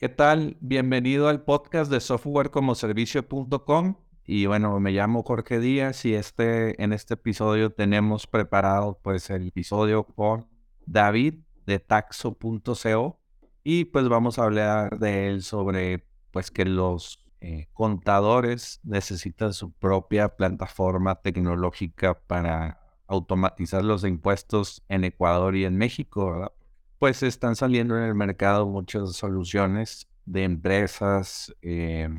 ¿Qué tal? Bienvenido al podcast de softwarecomoservicio.com. Y bueno, me llamo Jorge Díaz y este, en este episodio tenemos preparado pues el episodio con David de taxo.co y pues vamos a hablar de él sobre pues que los eh, contadores necesitan su propia plataforma tecnológica para automatizar los impuestos en Ecuador y en México, ¿verdad? Pues están saliendo en el mercado muchas soluciones de empresas eh,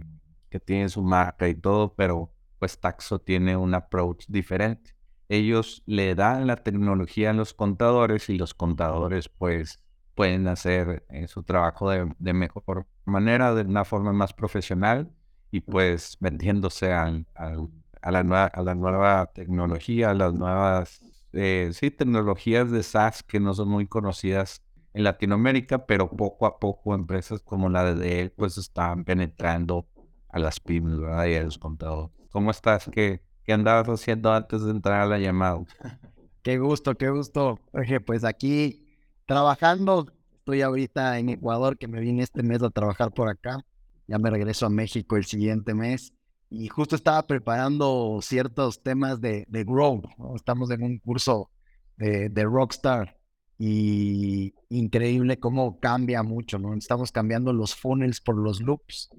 que tienen su marca y todo, pero pues Taxo tiene un approach diferente. Ellos le dan la tecnología a los contadores y los contadores pues pueden hacer eh, su trabajo de, mejor manera, de una forma más profesional y pues vendiéndose a, la, nueva, a la nueva tecnología, a las nuevas eh, sí, tecnologías de SaaS que no son muy conocidas en Latinoamérica, pero poco a poco empresas como la de él pues están penetrando a las pymes, ¿verdad? Y a los contadores. ¿Cómo estás? ¿Qué, ¿Qué andabas haciendo antes de entrar a la llamada? Qué gusto, qué gusto. Oye, pues aquí trabajando, estoy ahorita en Ecuador, que me vine este mes a trabajar por acá. Ya me regreso a México el siguiente mes. Y justo estaba preparando ciertos temas de, de Grow. Estamos en un curso de, de Rockstar y increíble cómo cambia mucho, ¿no? Estamos cambiando los funnels por los loops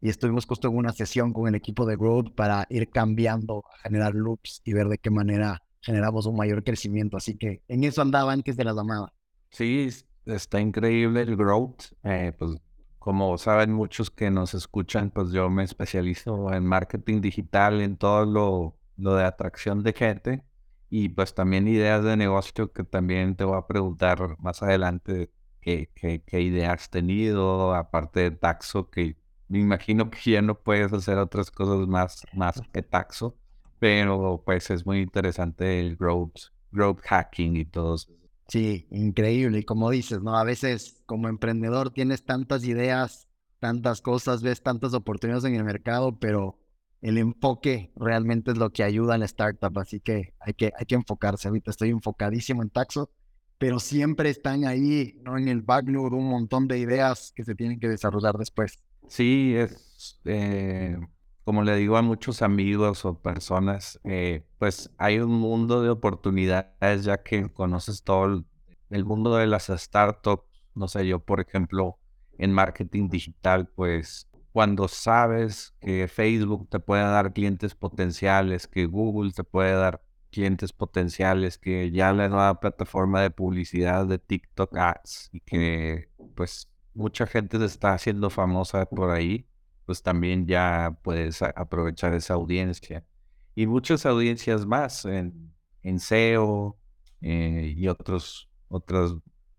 y estuvimos justo en una sesión con el equipo de Growth para ir cambiando, generar loops y ver de qué manera generamos un mayor crecimiento. Así que en eso andaba antes de la llamada. Sí, está increíble el Growth. Eh, pues como saben muchos que nos escuchan, pues yo me especializo en marketing digital, en todo lo, lo de atracción de gente y pues también ideas de negocio que también te voy a preguntar más adelante qué, qué, ideas has tenido, aparte de Taxo, que me imagino que ya no puedes hacer otras cosas más, más que Taxo, pero pues es muy interesante el growth, growth hacking y todo eso. Sí, increíble. Y como dices, ¿no? A veces como emprendedor tienes tantas ideas, tantas cosas, ves tantas oportunidades en el mercado, pero el enfoque realmente es lo que ayuda a la startup, así que hay que, hay que enfocarse. Ahorita estoy enfocadísimo en Taxo, pero siempre están ahí, ¿no? En el backlog un montón de ideas que se tienen que desarrollar después. Sí, es eh, como le digo a muchos amigos o personas, eh, pues hay un mundo de oportunidades ya que conoces todo el, el mundo de las startups. No sé, yo por ejemplo, en marketing digital, pues cuando sabes que Facebook te puede dar clientes potenciales, que Google te puede dar clientes potenciales, que ya la nueva plataforma de publicidad de TikTok Ads y que pues mucha gente se está haciendo famosa por ahí, pues también ya puedes aprovechar esa audiencia. Y muchas audiencias más en, SEO eh, y otros, otras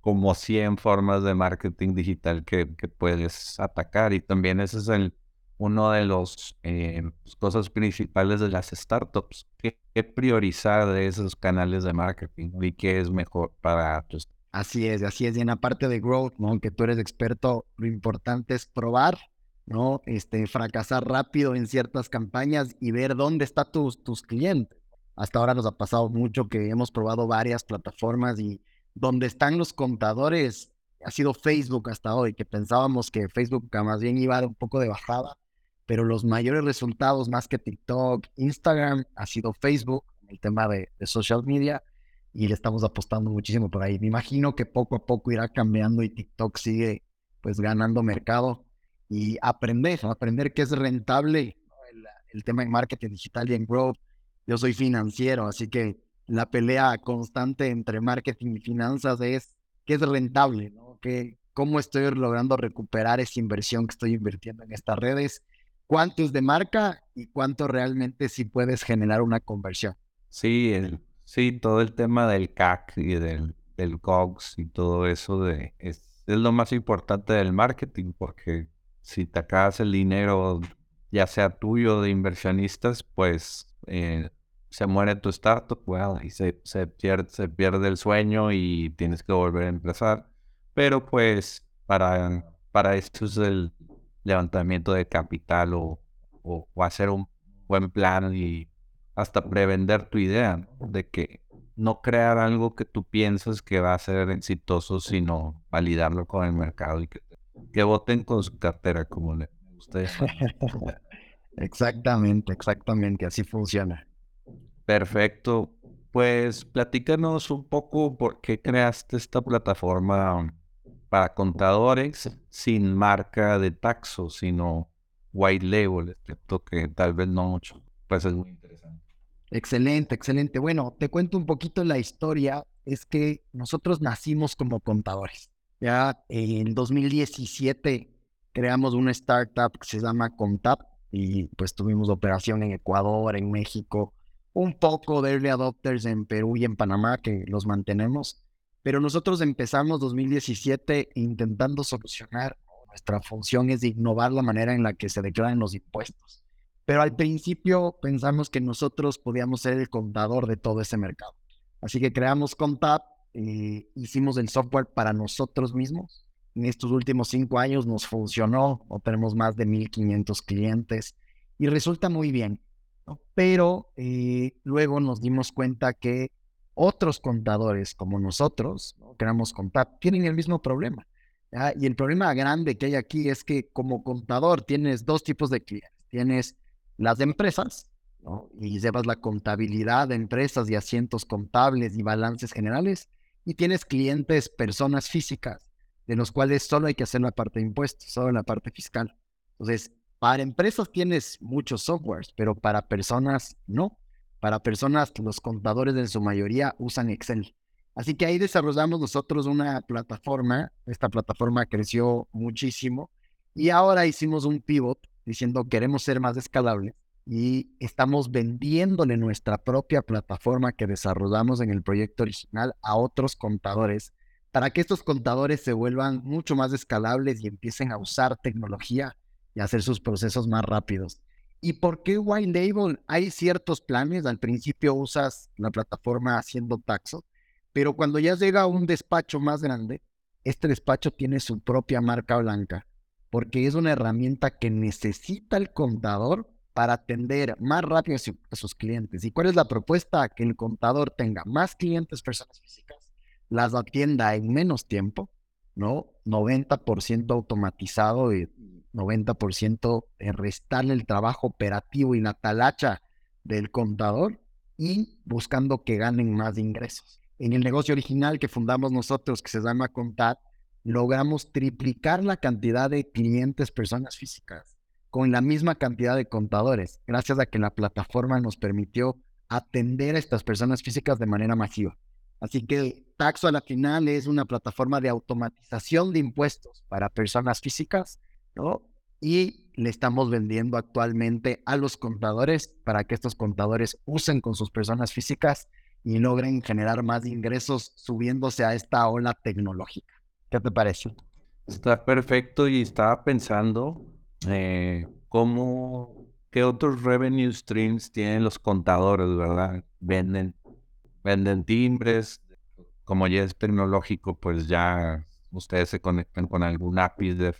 como 100 formas de marketing digital que, puedes atacar y también ese es el uno de los eh, pues, cosas principales de las startups, ¿Qué, priorizar de esos canales de marketing y qué es mejor para tus... Así es, así es. Y en la parte de growth, ¿no? Que tú eres experto, lo importante es probar, ¿no? Este, fracasar rápido en ciertas campañas y ver dónde están tus, tus clientes. Hasta ahora nos ha pasado mucho que hemos probado varias plataformas y donde están los contadores ha sido Facebook hasta hoy, que pensábamos que Facebook más bien iba un poco de bajada, pero los mayores resultados más que TikTok, Instagram, ha sido Facebook, el tema de, social media, y le estamos apostando muchísimo por ahí. Me imagino que poco a poco irá cambiando y TikTok sigue pues ganando mercado y aprender, aprender que es rentable el, el tema en marketing digital y en growth. Yo soy financiero, así que la pelea constante entre marketing y finanzas es qué es rentable, ¿no? Que, ¿Cómo estoy logrando recuperar esa inversión que estoy invirtiendo en estas redes? ¿Cuánto es de marca y cuánto realmente sí puedes generar una conversión? Sí, sí, todo el tema del CAC y del, del COGS y todo eso de, es, es lo más importante del marketing porque si te acabas el dinero, ya sea tuyo de inversionistas, pues eh, se muere tu startup, well, y se, se, pierde, se pierde el sueño y tienes que volver a empezar. Pero pues para, para esto es el levantamiento de capital o, o, hacer un buen plan y hasta prevender tu idea, de que no crear algo que tú piensas que va a ser exitoso, sino validarlo con el mercado y que que voten con su cartera, como le gusta Exactamente, exactamente, así funciona. Perfecto. Pues platícanos un poco por qué creaste esta plataforma para contadores sin marca de taxo, sino white label, excepto que tal vez no mucho. Pues es muy interesante. Excelente, excelente. Bueno, te cuento un poquito la historia. Es que nosotros nacimos como contadores. Ya en 2017 creamos una startup que se llama Contap y pues tuvimos operación en Ecuador, en México, un poco de early adopters en Perú y en Panamá que los mantenemos, pero nosotros empezamos 2017 intentando solucionar, nuestra función es innovar la manera en la que se declaran los impuestos. Pero al principio pensamos que nosotros podíamos ser el contador de todo ese mercado. Así que creamos Contap, eh, hicimos el software para nosotros mismos en estos últimos cinco años nos funcionó, o tenemos más de 1.500 clientes y resulta muy bien. Pero eh, luego nos dimos cuenta que otros contadores como nosotros, ¿no? queramos contar, tienen el mismo problema. Y el problema grande que hay aquí es que como contador tienes dos tipos de clientes. Tienes las empresas, ¿no? y llevas la contabilidad de empresas y asientos contables y balances generales, y tienes clientes, personas físicas de los cuales solo hay que hacer la parte de impuestos, solo la parte fiscal. Entonces, para empresas tienes muchos softwares, pero para personas no. Para personas, los contadores en su mayoría usan Excel. Así que ahí desarrollamos nosotros una plataforma. Esta plataforma creció muchísimo y ahora hicimos un pivot diciendo queremos ser más escalables y estamos vendiéndole nuestra propia plataforma que desarrollamos en el proyecto original a otros contadores para que estos contadores se vuelvan mucho más escalables y empiecen a usar tecnología hacer sus procesos más rápidos. ¿Y por qué White Label? Hay ciertos planes, al principio usas la plataforma haciendo taxo, pero cuando ya llega a un despacho más grande, este despacho tiene su propia marca blanca, porque es una herramienta que necesita el contador para atender más rápido a sus clientes. ¿Y cuál es la propuesta? Que el contador tenga más clientes, personas físicas, las atienda en menos tiempo, ¿no? 90% automatizado y 90% en restarle el trabajo operativo y la talacha del contador y buscando que ganen más ingresos. En el negocio original que fundamos nosotros, que se llama Contat, logramos triplicar la cantidad de clientes, personas físicas, con la misma cantidad de contadores, gracias a que la plataforma nos permitió atender a estas personas físicas de manera masiva. Así que Taxo a la final es una plataforma de automatización de impuestos para personas físicas, Y le estamos vendiendo actualmente a los contadores para que estos contadores usen con sus personas físicas y logren generar más ingresos subiéndose a esta ola tecnológica. ¿Qué te parece? Está perfecto y estaba pensando eh, cómo, qué otros revenue streams tienen los contadores, ¿verdad? Venden venden timbres, como ya es tecnológico, pues ya ustedes se conectan con algún API de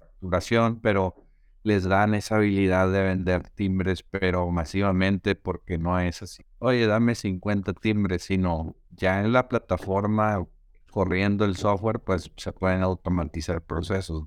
pero les dan esa habilidad de vender timbres, pero masivamente porque no es así. Oye, dame 50 timbres, sino ya en la plataforma corriendo el software, pues se pueden automatizar procesos.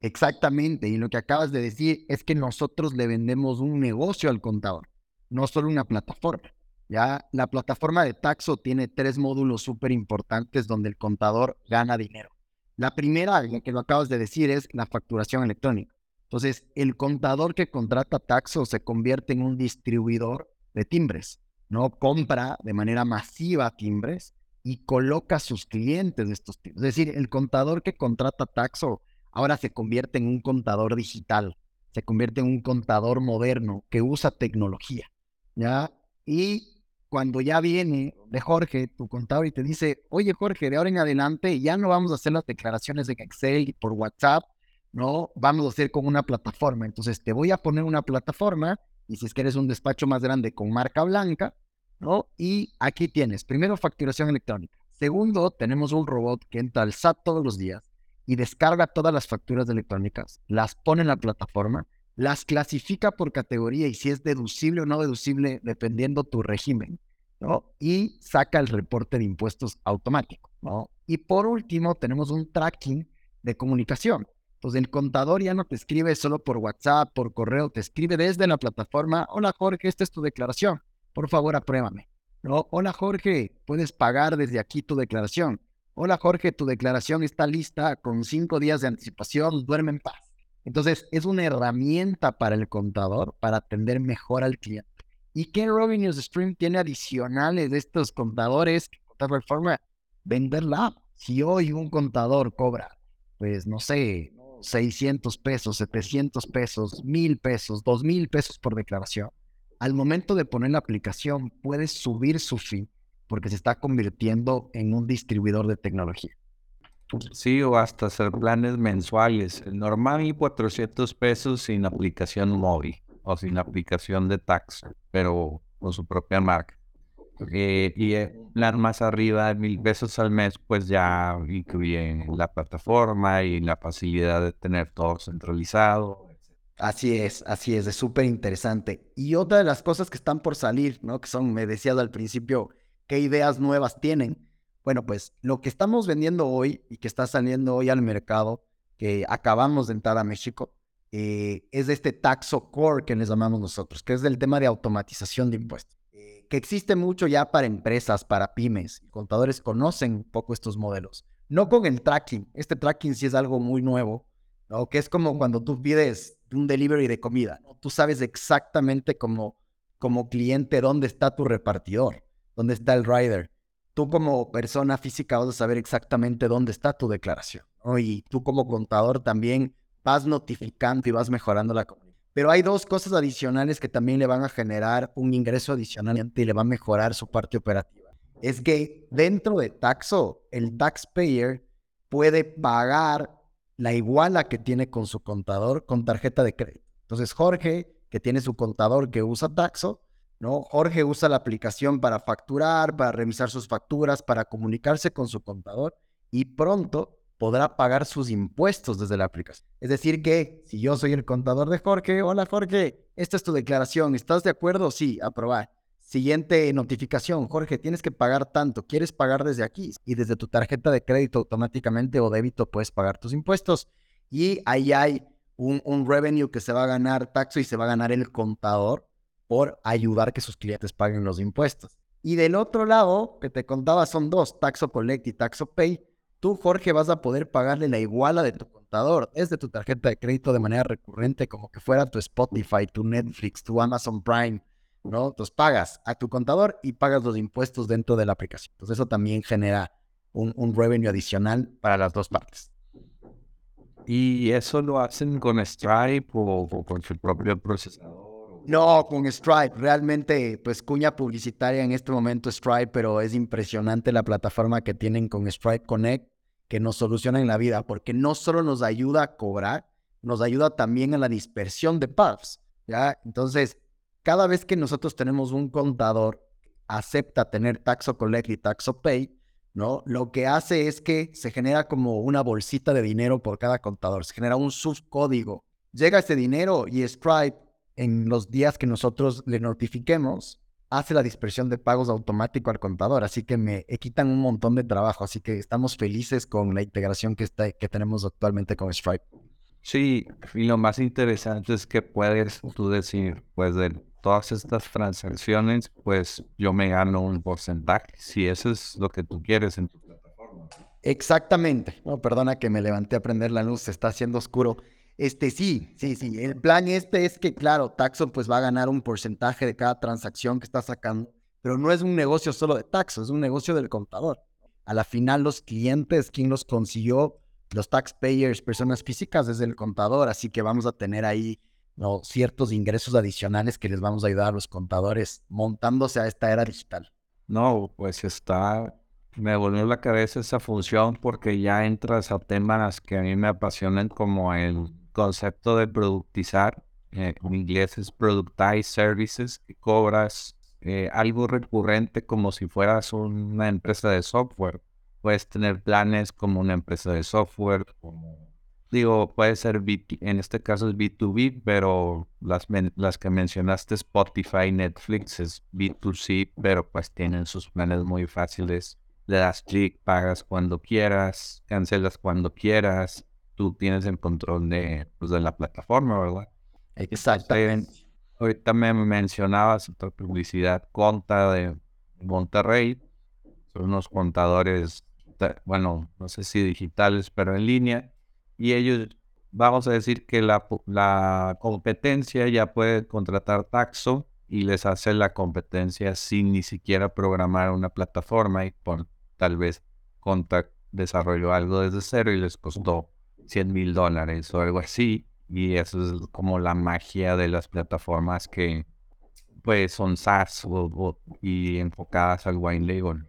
Exactamente, y lo que acabas de decir es que nosotros le vendemos un negocio al contador, no solo una plataforma. Ya la plataforma de Taxo tiene tres módulos súper importantes donde el contador gana dinero. La primera, la que lo acabas de decir, es la facturación electrónica. Entonces, el contador que contrata Taxo se convierte en un distribuidor de timbres, ¿no? Compra de manera masiva timbres y coloca a sus clientes de estos timbres. Es decir, el contador que contrata Taxo ahora se convierte en un contador digital, se convierte en un contador moderno que usa tecnología, ¿ya? Y cuando ya viene de Jorge, tu contador, y te dice, oye Jorge, de ahora en adelante ya no vamos a hacer las declaraciones en Excel y por WhatsApp, no, vamos a hacer con una plataforma. Entonces te voy a poner una plataforma, y si es que eres un despacho más grande con marca blanca, ¿no? Y aquí tienes, primero, facturación electrónica. Segundo, tenemos un robot que entra al SAT todos los días y descarga todas las facturas electrónicas, las pone en la plataforma las clasifica por categoría y si es deducible o no deducible dependiendo tu régimen, ¿no? Y saca el reporte de impuestos automático, ¿no? Y por último, tenemos un tracking de comunicación, Entonces el contador ya no te escribe solo por WhatsApp, por correo, te escribe desde la plataforma, hola Jorge, esta es tu declaración, por favor apruébame. No, hola Jorge, puedes pagar desde aquí tu declaración. Hola Jorge, tu declaración está lista con cinco días de anticipación, duerme en paz. Entonces es una herramienta para el contador para atender mejor al cliente. ¿Y qué Revenue Stream tiene adicionales de estos contadores? De forma, venderla. Si hoy un contador cobra, pues no sé, 600 pesos, 700 pesos, 1000 pesos, 2000 pesos por declaración, al momento de poner la aplicación puedes subir su fee porque se está convirtiendo en un distribuidor de tecnología. Sí, o hasta hacer planes mensuales. El normal 400 pesos sin aplicación móvil o sin aplicación de tax, pero con su propia marca. Eh, y un plan más arriba de mil pesos al mes, pues ya incluye la plataforma y la facilidad de tener todo centralizado. Así es, así es, es súper interesante. Y otra de las cosas que están por salir, ¿no? Que son, me decías al principio, qué ideas nuevas tienen. Bueno, pues lo que estamos vendiendo hoy y que está saliendo hoy al mercado, que acabamos de entrar a México, eh, es este Taxo Core que les llamamos nosotros, que es del tema de automatización de impuestos que existe mucho ya para empresas, para pymes. Contadores conocen un poco estos modelos. No con el tracking. Este tracking sí es algo muy nuevo, ¿no? Que es como cuando tú pides un delivery de comida. Tú sabes exactamente como, como cliente dónde está tu repartidor, dónde está el rider. Tú como persona física vas a saber exactamente dónde está tu declaración. Y tú como contador también vas notificando y vas mejorando la comunicación. Pero hay dos cosas adicionales que también le van a generar un ingreso adicional y le va a mejorar su parte operativa. Es que dentro de Taxo, el taxpayer puede pagar la iguala que tiene con su contador con tarjeta de crédito. Entonces, Jorge, que tiene su contador que usa Taxo, ¿no? Jorge usa la aplicación para facturar, para revisar sus facturas, para comunicarse con su contador y pronto podrá pagar sus impuestos desde la aplicación. Es decir, que si yo soy el contador de Jorge, hola Jorge, esta es tu declaración, ¿estás de acuerdo? Sí, aprobar. Siguiente notificación, Jorge, tienes que pagar tanto, ¿quieres pagar desde aquí? Y desde tu tarjeta de crédito automáticamente o débito puedes pagar tus impuestos. Y ahí hay un, un revenue que se va a ganar Taxo y se va a ganar el contador por ayudar que sus clientes paguen los impuestos. Y del otro lado, que te contaba, son dos, Taxo Collect y Taxo Pay tú, Jorge, vas a poder pagarle la iguala de tu contador desde tu tarjeta de crédito de manera recurrente, como que fuera tu Spotify, tu Netflix, tu Amazon Prime, ¿no? Entonces pagas a tu contador y pagas los impuestos dentro de la aplicación. Entonces eso también genera un, un revenue adicional para las dos partes. ¿Y eso lo hacen con Stripe o, o con su propio procesador? No, con Stripe. Realmente, pues cuña publicitaria en este momento Stripe, pero es impresionante la plataforma que tienen con Stripe Connect que nos solucionan la vida, porque no solo nos ayuda a cobrar, nos ayuda también a la dispersión de pubs, ¿ya? Entonces, cada vez que nosotros tenemos un contador acepta tener Taxo Collect y Taxo Pay, ¿no? Lo que hace es que se genera como una bolsita de dinero por cada contador, se genera un subcódigo. Llega ese dinero y Stripe, en los días que nosotros le notifiquemos, hace la dispersión de pagos automático al contador, así que me quitan un montón de trabajo, así que estamos felices con la integración que, está, que tenemos actualmente con Stripe. Sí, y lo más interesante es que puedes tú decir, pues de todas estas transacciones, pues yo me gano un porcentaje, si eso es lo que tú quieres en tu plataforma. Exactamente. No, perdona que me levanté a prender la luz, se está haciendo oscuro. Este sí, sí, sí. El plan este es que, claro, Taxon pues va a ganar un porcentaje de cada transacción que está sacando, pero no es un negocio solo de Taxon, es un negocio del contador. A la final, los clientes, quien los consiguió, los taxpayers, personas físicas, es el contador, así que vamos a tener ahí ciertos ingresos adicionales que les vamos a ayudar a los contadores montándose a esta era digital. No, pues está, me volvió la cabeza esa función porque ya entras a temas que a mí me apasionan como el concepto de productizar, eh, en inglés es productize services, que cobras eh, algo recurrente como si fueras una empresa de software. Puedes tener planes como una empresa de software, digo, puede ser, en este caso es B2B, pero las, las que mencionaste, Spotify, Netflix, es B2C, pero pues tienen sus planes muy fáciles. Le das clic, pagas cuando quieras, cancelas cuando quieras, tú tienes el control de, pues, de la plataforma, ¿verdad? Exactamente. ahorita me mencionabas otra publicidad, Conta de Monterrey, son unos contadores, bueno, no sé si digitales, pero en línea, y ellos, vamos a decir que la, la competencia ya puede contratar Taxo y les hace la competencia sin ni siquiera programar una plataforma y por tal vez Contact desarrolló algo desde cero y les costó 100 mil dólares o algo así. Y eso es como la magia de las plataformas que pues son SaaS y enfocadas al wine label.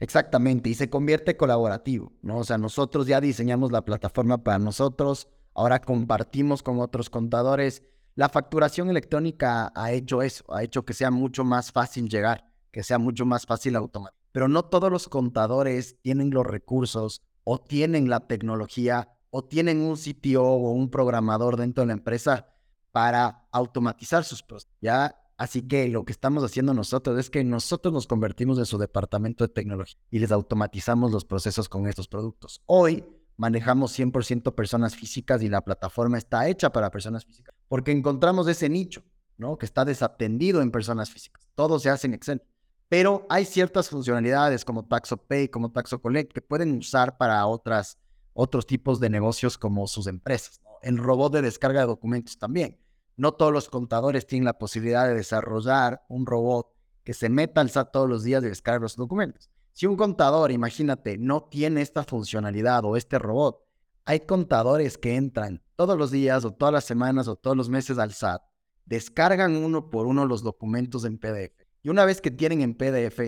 Exactamente, y se convierte colaborativo, ¿no? O sea, nosotros ya diseñamos la plataforma para nosotros, ahora compartimos con otros contadores. La facturación electrónica ha hecho eso, ha hecho que sea mucho más fácil llegar, que sea mucho más fácil automatizar. Pero no todos los contadores tienen los recursos o tienen la tecnología o tienen un sitio o un programador dentro de la empresa para automatizar sus procesos. ¿ya? Así que lo que estamos haciendo nosotros es que nosotros nos convertimos en su departamento de tecnología y les automatizamos los procesos con estos productos. Hoy manejamos 100% personas físicas y la plataforma está hecha para personas físicas porque encontramos ese nicho, ¿no? Que está desatendido en personas físicas. Todo se hace en Excel. Pero hay ciertas funcionalidades como TaxoPay, como TaxoCollect, que pueden usar para otras, otros tipos de negocios como sus empresas. El robot de descarga de documentos también. No todos los contadores tienen la posibilidad de desarrollar un robot que se meta al SAT todos los días y descargue los documentos. Si un contador, imagínate, no tiene esta funcionalidad o este robot, hay contadores que entran todos los días o todas las semanas o todos los meses al SAT, descargan uno por uno los documentos en PDF y una vez que tienen en PDF,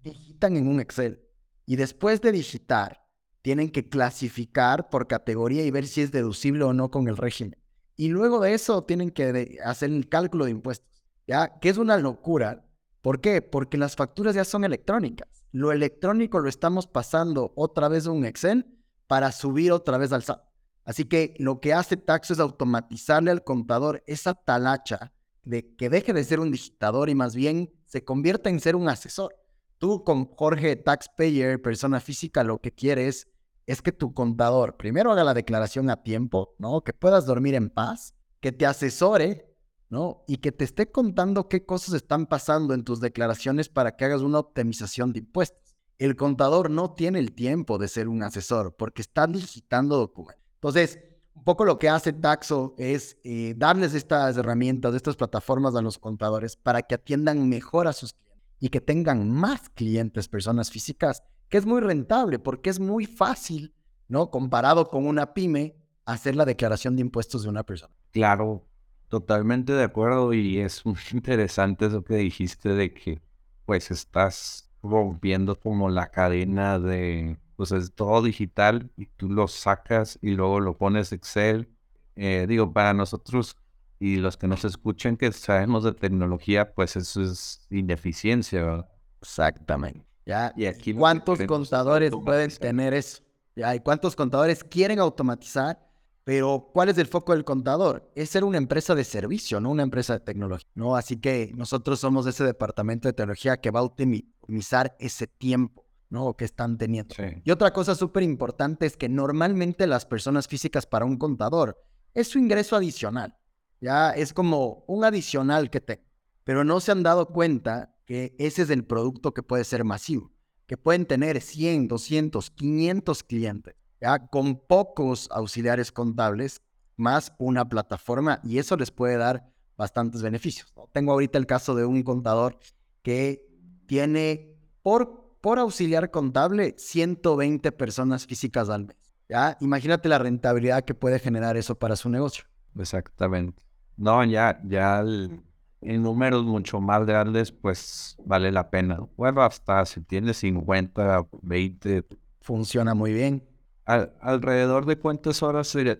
digitan en un Excel. Y después de digitar, tienen que clasificar por categoría y ver si es deducible o no con el régimen. Y luego de eso tienen que hacer el cálculo de impuestos. ¿Ya? Que es una locura. ¿Por qué? Porque las facturas ya son electrónicas. Lo electrónico lo estamos pasando otra vez a un Excel para subir otra vez al SAT. Así que lo que hace Taxo es automatizarle al contador esa talacha de que deje de ser un digitador y más bien se convierta en ser un asesor. Tú con Jorge Taxpayer, persona física, lo que quieres es que tu contador primero haga la declaración a tiempo, ¿no? Que puedas dormir en paz, que te asesore, ¿no? Y que te esté contando qué cosas están pasando en tus declaraciones para que hagas una optimización de impuestos. El contador no tiene el tiempo de ser un asesor porque está digitando documentos. Entonces, un poco lo que hace Taxo es eh, darles estas herramientas, estas plataformas a los contadores para que atiendan mejor a sus clientes y que tengan más clientes, personas físicas, que es muy rentable porque es muy fácil, ¿no? Comparado con una pyme, hacer la declaración de impuestos de una persona. Claro, totalmente de acuerdo y es muy interesante eso que dijiste de que pues estás rompiendo como la cadena de pues es todo digital y tú lo sacas y luego lo pones Excel. Eh, digo, para nosotros y los que nos escuchen que sabemos de tecnología, pues eso es ineficiencia, ¿verdad? Exactamente. ¿Ya? ¿Y aquí cuántos contadores pueden tener eso? ¿Ya? ¿Y cuántos contadores quieren automatizar? Pero ¿cuál es el foco del contador? Es ser una empresa de servicio, no una empresa de tecnología, ¿no? Así que nosotros somos ese departamento de tecnología que va a optimizar ese tiempo ¿no? Que están teniendo. Y otra cosa súper importante es que normalmente las personas físicas para un contador es su ingreso adicional. Ya es como un adicional que te, pero no se han dado cuenta que ese es el producto que puede ser masivo, que pueden tener 100, 200, 500 clientes, ya con pocos auxiliares contables más una plataforma y eso les puede dar bastantes beneficios. Tengo ahorita el caso de un contador que tiene por por auxiliar contable 120 personas físicas al mes. ¿ya? Imagínate la rentabilidad que puede generar eso para su negocio. Exactamente. No, ya, ya el, en números mucho más grandes, pues vale la pena. Bueno, hasta si tienes 50, 20. Funciona muy bien. alrededor de cuántas horas se,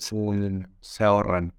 se, ahorran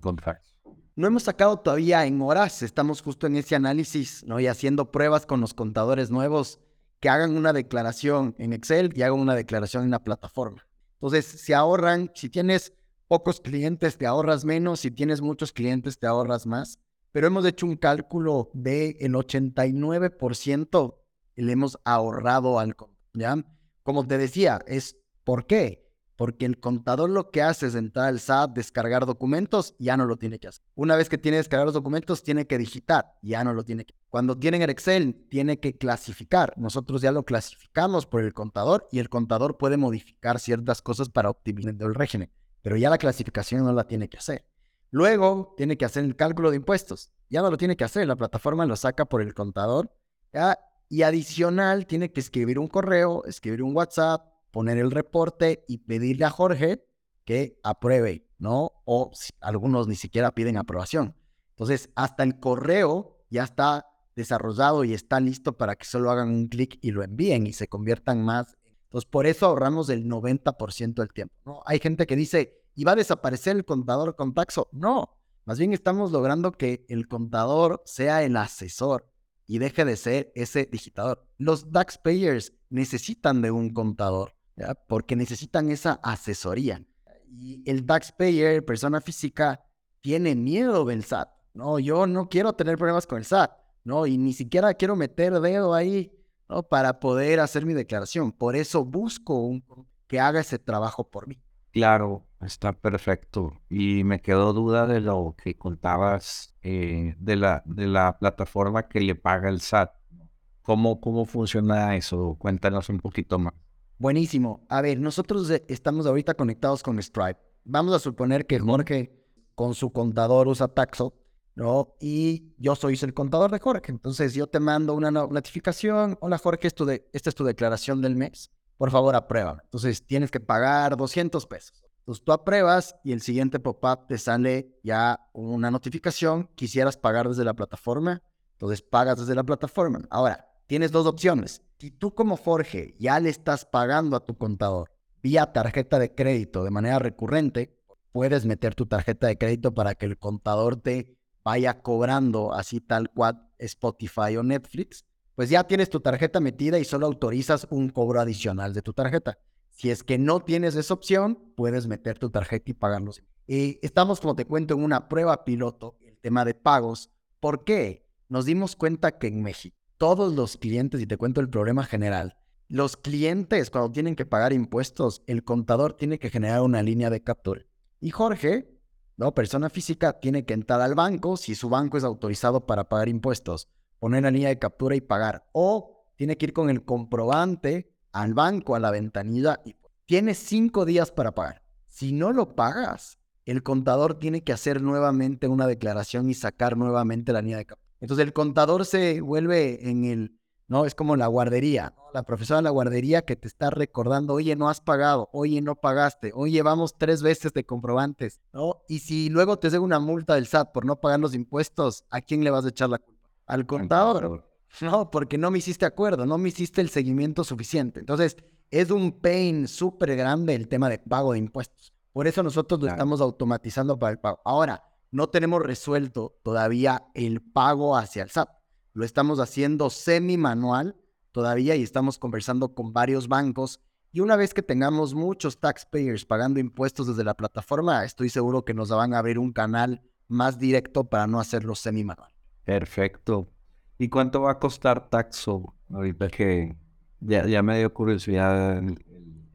con tax. No hemos sacado todavía en horas, estamos justo en ese análisis, ¿no? Y haciendo pruebas con los contadores nuevos que hagan una declaración en Excel y hagan una declaración en la plataforma. Entonces, se ahorran, si tienes pocos clientes, te ahorras menos, si tienes muchos clientes, te ahorras más. Pero hemos hecho un cálculo de el 89% le hemos ahorrado al ¿ya? Como te decía, es ¿por qué? porque el contador lo que hace es entrar al SAT, descargar documentos, ya no lo tiene que hacer. Una vez que tiene que descargar los documentos, tiene que digitar, ya no lo tiene que. Cuando tienen el Excel, tiene que clasificar. Nosotros ya lo clasificamos por el contador y el contador puede modificar ciertas cosas para optimizar el régimen, pero ya la clasificación no la tiene que hacer. Luego tiene que hacer el cálculo de impuestos. Ya no lo tiene que hacer, la plataforma lo saca por el contador. Y adicional, tiene que escribir un correo, escribir un WhatsApp, poner el reporte y pedirle a Jorge que apruebe, ¿no? O algunos ni siquiera piden aprobación. Entonces, hasta el correo ya está desarrollado y está listo para que solo hagan un clic y lo envíen y se conviertan más. Entonces, por eso ahorramos el 90% del tiempo, ¿no? Hay gente que dice, ¿y va a desaparecer el contador con Taxo? No, más bien estamos logrando que el contador sea el asesor y deje de ser ese digitador. Los taxpayers necesitan de un contador porque necesitan esa asesoría. Y el taxpayer, persona física, tiene miedo del SAT. No, yo no quiero tener problemas con el SAT, ¿no? Y ni siquiera quiero meter dedo ahí, ¿no? Para poder hacer mi declaración. Por eso busco un, que haga ese trabajo por mí. Claro, está perfecto. Y me quedó duda de lo que contabas eh, de, la, de la plataforma que le paga el SAT. ¿Cómo, ¿Cómo funciona eso? Cuéntanos un poquito más. Buenísimo. A ver, nosotros estamos ahorita conectados con Stripe. Vamos a suponer que Jorge con su contador usa Taxo, ¿no? Y yo soy el contador de Jorge. Entonces yo te mando una notificación. Hola Jorge, esta es tu declaración del mes. Por favor, aprueba. Entonces tienes que pagar 200 pesos. Entonces tú apruebas y el siguiente pop-up te sale ya una notificación. Quisieras pagar desde la plataforma. Entonces pagas desde la plataforma. Ahora, tienes dos opciones. Si tú como Jorge ya le estás pagando a tu contador vía tarjeta de crédito de manera recurrente, puedes meter tu tarjeta de crédito para que el contador te vaya cobrando así tal cual Spotify o Netflix, pues ya tienes tu tarjeta metida y solo autorizas un cobro adicional de tu tarjeta. Si es que no tienes esa opción, puedes meter tu tarjeta y pagarlos. Y estamos, como te cuento, en una prueba piloto, el tema de pagos. ¿Por qué? Nos dimos cuenta que en México todos los clientes, y te cuento el problema general, los clientes cuando tienen que pagar impuestos, el contador tiene que generar una línea de captura. Y Jorge, ¿no? persona física, tiene que entrar al banco, si su banco es autorizado para pagar impuestos, poner la línea de captura y pagar. O tiene que ir con el comprobante al banco, a la ventanilla, y tiene cinco días para pagar. Si no lo pagas, el contador tiene que hacer nuevamente una declaración y sacar nuevamente la línea de captura. Entonces el contador se vuelve en el, ¿no? Es como la guardería, la profesora de la guardería que te está recordando, oye, no has pagado, oye, no pagaste, oye, vamos tres veces de comprobantes, ¿no? Y si luego te llega una multa del SAT por no pagar los impuestos, ¿a quién le vas a echar la culpa? Al contador. No, porque no me hiciste acuerdo, no me hiciste el seguimiento suficiente. Entonces, es un pain súper grande el tema de pago de impuestos. Por eso nosotros lo estamos automatizando para el pago. Ahora, no tenemos resuelto todavía el pago hacia el SAT. Lo estamos haciendo semi-manual todavía y estamos conversando con varios bancos. Y una vez que tengamos muchos taxpayers pagando impuestos desde la plataforma, estoy seguro que nos van a abrir un canal más directo para no hacerlo semi-manual. Perfecto. ¿Y cuánto va a costar Taxo? Ahorita que ya, ya me dio curiosidad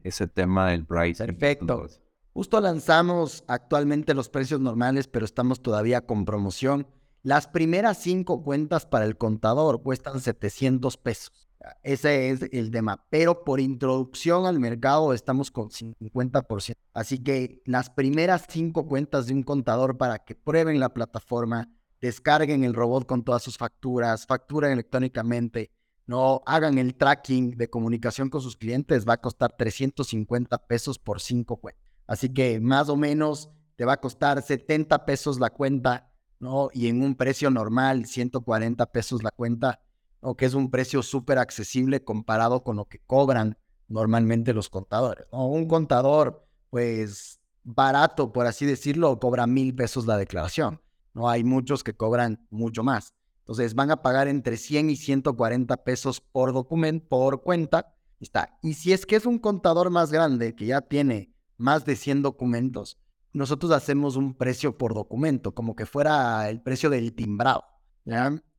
ese tema del price. Perfecto. Justo lanzamos actualmente los precios normales, pero estamos todavía con promoción. Las primeras cinco cuentas para el contador cuestan 700 pesos. Ese es el tema. Pero por introducción al mercado estamos con 50%. Así que las primeras cinco cuentas de un contador para que prueben la plataforma, descarguen el robot con todas sus facturas, facturen electrónicamente, no hagan el tracking de comunicación con sus clientes, va a costar 350 pesos por cinco cuentas. Así que más o menos te va a costar 70 pesos la cuenta, ¿no? Y en un precio normal, 140 pesos la cuenta, ¿no? Que es un precio súper accesible comparado con lo que cobran normalmente los contadores, ¿no? Un contador, pues, barato, por así decirlo, cobra mil pesos la declaración, ¿no? Hay muchos que cobran mucho más. Entonces van a pagar entre 100 y 140 pesos por documento, por cuenta. Está. Y si es que es un contador más grande que ya tiene más de 100 documentos, nosotros hacemos un precio por documento, como que fuera el precio del timbrado.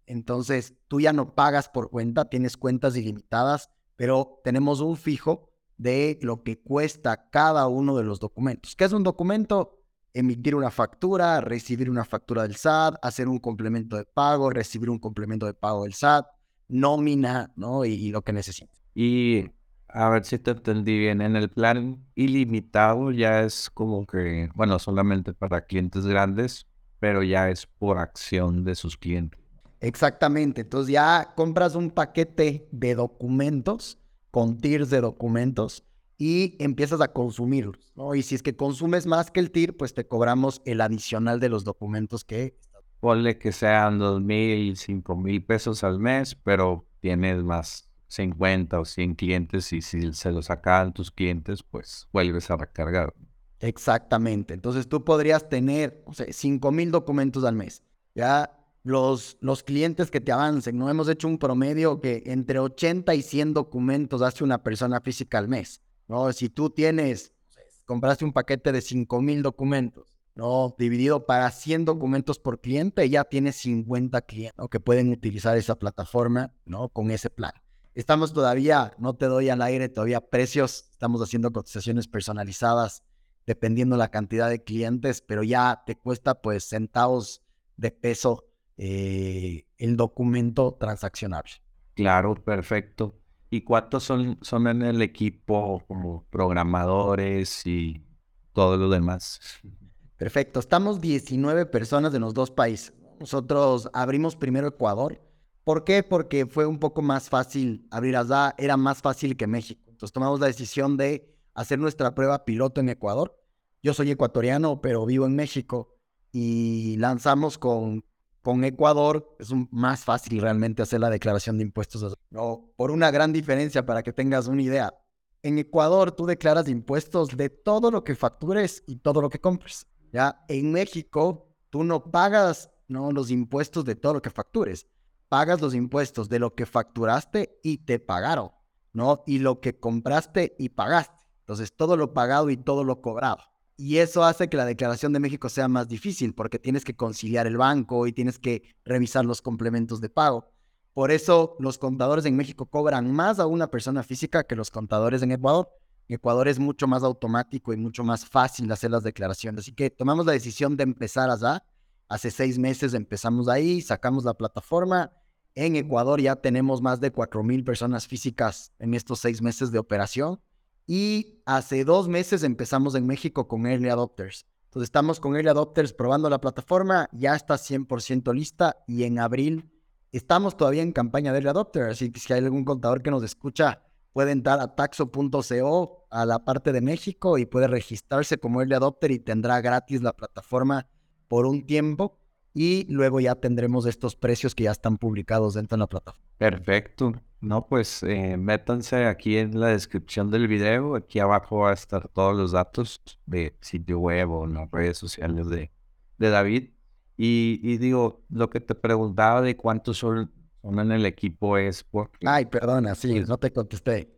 Entonces, tú ya no pagas por cuenta, tienes cuentas ilimitadas, pero tenemos un fijo de lo que cuesta cada uno de los documentos. ¿Qué es un documento? Emitir una factura, recibir una factura del SAT, hacer un complemento de pago, recibir un complemento de pago del SAT, nómina, ¿no? Y, lo que necesite. Y a ver si te entendí bien, en el plan ilimitado ya es como que, bueno, solamente para clientes grandes, pero ya es por acción de sus clientes. Exactamente, entonces ya compras un paquete de documentos con tiers de documentos y empiezas a consumirlos, ¿no? Y si es que consumes más que el tier, pues te cobramos el adicional de los documentos que... Ponle que sean dos mil, cinco mil pesos al mes, pero tienes más 50 o 100 clientes y si se los sacan tus clientes, pues vuelves a recargar. Exactamente. Entonces tú podrías tener, o sea, 5 mil documentos al mes. Ya los, los clientes que te avancen, no hemos hecho un promedio que entre 80 y 100 documentos hace una persona física al mes. ¿No? Si tú tienes, compraste un paquete de 5 mil documentos, ¿no? Dividido para 100 documentos por cliente, ya tienes 50 clientes que pueden utilizar esa plataforma, ¿no? Con ese plan. Estamos todavía, no te doy al aire todavía precios, estamos haciendo cotizaciones personalizadas dependiendo la cantidad de clientes, pero ya te cuesta pues centavos de peso eh, el documento transaccionable. Claro, perfecto. ¿Y cuántos son, son en el equipo como programadores y todo lo demás? Perfecto, estamos 19 personas de los dos países. Nosotros abrimos primero Ecuador. ¿Por qué? Porque fue un poco más fácil abrir allá, era más fácil que México. Entonces tomamos la decisión de hacer nuestra prueba piloto en Ecuador. Yo soy ecuatoriano, pero vivo en México y lanzamos con con Ecuador es más fácil realmente hacer la declaración de impuestos. No, por una gran diferencia para que tengas una idea. En Ecuador tú declaras impuestos de todo lo que factures y todo lo que compres. Ya en México tú no pagas no los impuestos de todo lo que factures. Pagas los impuestos de lo que facturaste y te pagaron, ¿no? Y lo que compraste y pagaste. Entonces todo lo pagado y todo lo cobrado. Y eso hace que la declaración de México sea más difícil porque tienes que conciliar el banco y tienes que revisar los complementos de pago. Por eso los contadores en México cobran más a una persona física que los contadores en Ecuador. Ecuador es mucho más automático y mucho más fácil hacer las declaraciones. Así que tomamos la decisión de empezar allá. Hace seis meses empezamos ahí, sacamos la plataforma. En Ecuador ya tenemos más de 4.000 personas físicas en estos seis meses de operación. Y hace dos meses empezamos en México con Early Adopters. Entonces estamos con Early Adopters probando la plataforma, ya está 100% lista y en abril estamos todavía en campaña de Early Adopters. Así que si hay algún contador que nos escucha, puede entrar a taxo.co a la parte de México y puede registrarse como Early Adopter y tendrá gratis la plataforma por un tiempo y luego ya tendremos estos precios que ya están publicados dentro de la plataforma. Perfecto. No, pues eh, métanse aquí en la descripción del video. Aquí abajo va a estar todos los datos de sitio web o las redes sociales de, de David. Y, digo, lo que te preguntaba de cuántos son, en el equipo es porque... Ay, perdona, sí, pues no te contesté.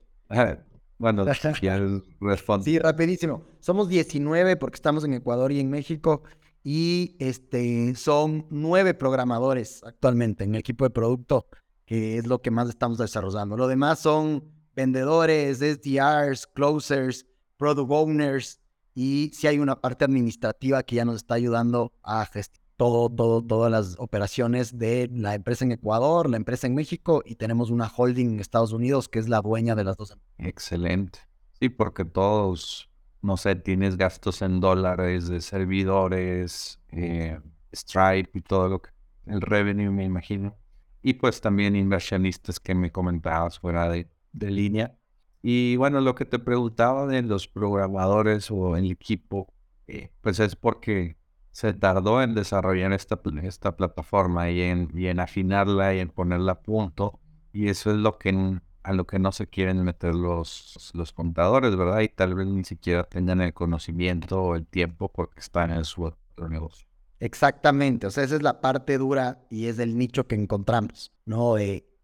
bueno, ya respondo. Sí, rapidísimo. Somos 19 porque estamos en Ecuador y en México. Y este, son nueve programadores actualmente en el equipo de producto que es lo que más estamos desarrollando. Lo demás son vendedores, SDRs, closers, product owners y si hay una parte administrativa que ya nos está ayudando a gestionar todo, todas las operaciones de la empresa en Ecuador, la empresa en México y tenemos una holding en Estados Unidos que es la dueña de las dos. Excelente. Sí, porque todos, no sé, tienes gastos en dólares de servidores, eh, Stripe y todo lo que, el revenue me imagino y pues también inversionistas que me comentabas fuera de, línea. Y bueno, lo que te preguntaba de los programadores o el equipo, eh, pues es porque se tardó en desarrollar esta, esta plataforma y en, y en afinarla y en ponerla a punto. Y eso es lo que a lo que no se quieren meter los, los contadores, ¿verdad? Y tal vez ni siquiera tengan el conocimiento o el tiempo porque están en su otro negocio. Exactamente, o sea, esa es la parte dura y es el nicho que encontramos, ¿no?